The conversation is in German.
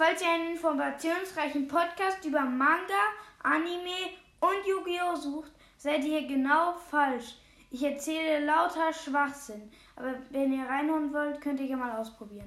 Falls ihr einen informationsreichen Podcast über Manga, Anime und Yu-Gi-Oh! sucht, seid ihr genau falsch. Ich erzähle lauter Schwachsinn, aber wenn ihr reinhauen wollt, könnt ihr ja mal ausprobieren.